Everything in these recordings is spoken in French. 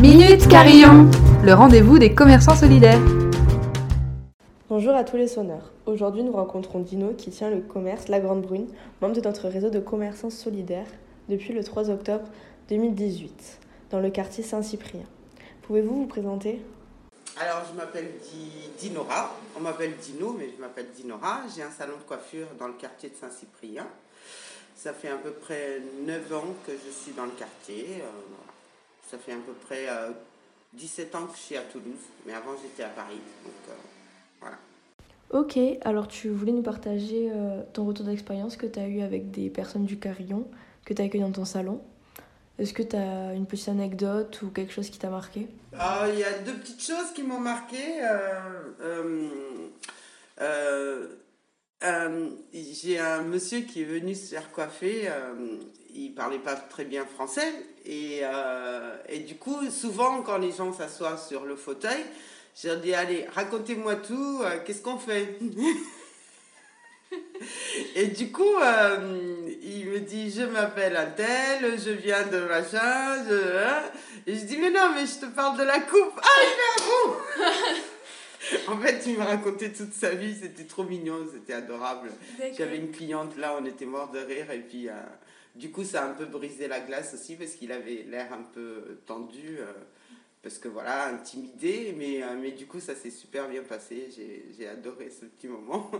Minute Carillon, le rendez-vous des commerçants solidaires. Bonjour à tous les sonneurs. Aujourd'hui, nous rencontrons Dino qui tient le commerce La Grande Brune, membre de notre réseau de commerçants solidaires depuis le 3 octobre 2018, dans le quartier Saint-Cyprien. Pouvez-vous vous présenter? Alors, je m'appelle Dinora. On m'appelle Dino, mais je m'appelle Dinora. J'ai un salon de coiffure dans le quartier de Saint-Cyprien. Ça fait à peu près 9 ans que je suis dans le quartier. Ça fait à peu près 17 euh, ans que je suis à Toulouse, mais avant j'étais à Paris. Donc euh, voilà. Ok, alors tu voulais nous partager euh, ton retour d'expérience que tu as eu avec des personnes du Carillon que tu as accueilli dans ton salon. Est-ce que tu as une petite anecdote ou quelque chose qui t'a marqué? Ah, Il y a deux petites choses qui m'ont marqué. J'ai un monsieur qui est venu se faire coiffer il parlait pas très bien français et, euh, et du coup souvent quand les gens s'assoient sur le fauteuil je leur dis allez racontez-moi tout euh, qu'est-ce qu'on fait et du coup euh, il me dit je m'appelle Adèle je viens de machin je... Hein. et je dis mais non mais je te parle de la coupe ah il est bon en fait, il m'a raconté toute sa vie, c'était trop mignon, c'était adorable. J'avais une cliente là, on était mort de rire, et puis du coup, ça a un peu brisé la glace aussi parce qu'il avait l'air un peu tendu, euh, parce que voilà, intimidé. Mais, euh, mais du coup, ça s'est super bien passé. J'ai adoré ce petit moment.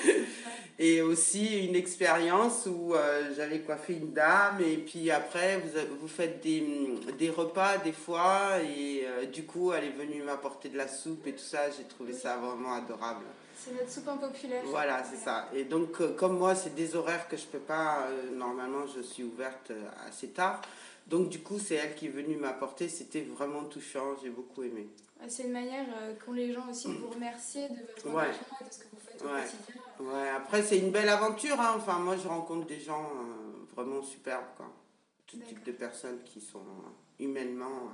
et aussi une expérience où euh, j'avais coiffé une dame et puis après, vous, vous faites des, des repas des fois et du coup, elle est venue m'apporter de la soupe et tout ça. J'ai trouvé ça vraiment adorable. C'est notre soupe populaire. Voilà, c'est ça. Et donc, euh, comme moi, c'est des horaires que je peux pas, euh, normalement, je suis ouverte euh, assez tard. Donc, du coup, c'est elle qui est venue m'apporter. C'était vraiment touchant. J'ai beaucoup aimé. C'est une manière qu'ont les gens aussi de vous remercier de votre engagement et de ce que vous faites au quotidien. Ouais, après, c'est une belle aventure. Hein. Enfin, moi, je rencontre des gens vraiment superbes, quoi. Tout type de personnes qui sont humainement.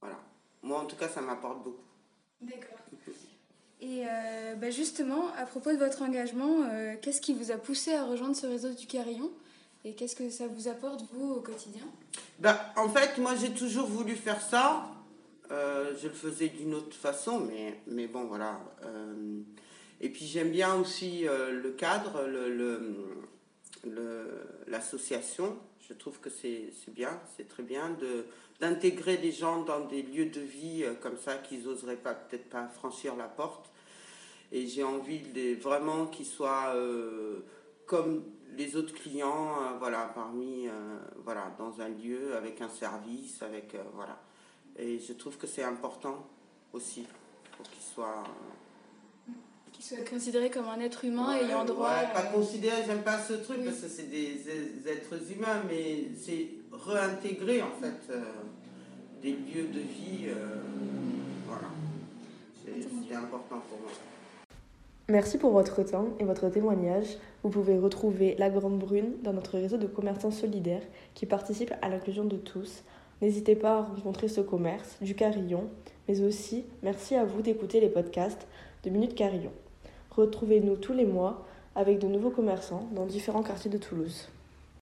voilà. Moi, en tout cas, ça m'apporte beaucoup. D'accord. Et euh, bah, justement, à propos de votre engagement, euh, qu'est-ce qui vous a poussé à rejoindre ce réseau du Carillon et qu'est-ce que ça vous apporte, vous, au quotidien? Bah, En fait, moi, j'ai toujours voulu faire ça. Euh, je le faisais d'une autre façon, mais, mais bon, voilà. et puis, j'aime bien aussi le cadre. Le, le, je trouve que c'est bien, c'est très bien de d'intégrer des gens dans des lieux de vie euh, comme ça qu'ils n'oseraient peut-être pas franchir la porte. Et j'ai envie de, vraiment qu'ils soient euh, comme les autres clients, euh, voilà, parmi, voilà, dans un lieu avec un service, avec, voilà. Et je trouve que c'est important aussi pour qu'ils soient qu'ils soient considérés comme un être humain ayant droit. Ouais, pas considéré, j'aime pas ce truc parce que c'est des, êtres humains, mais c'est réintégrer en fait des lieux de vie. Euh, voilà. C'était important pour moi. Merci pour votre temps et votre témoignage. Vous pouvez retrouver La Grande Brune dans notre réseau de commerçants solidaires qui participent à l'inclusion de tous. N'hésitez pas à rencontrer ce commerce du Carillon, mais aussi merci à vous d'écouter les podcasts de Minute Carillon. Retrouvez-nous tous les mois avec de nouveaux commerçants dans différents quartiers de Toulouse.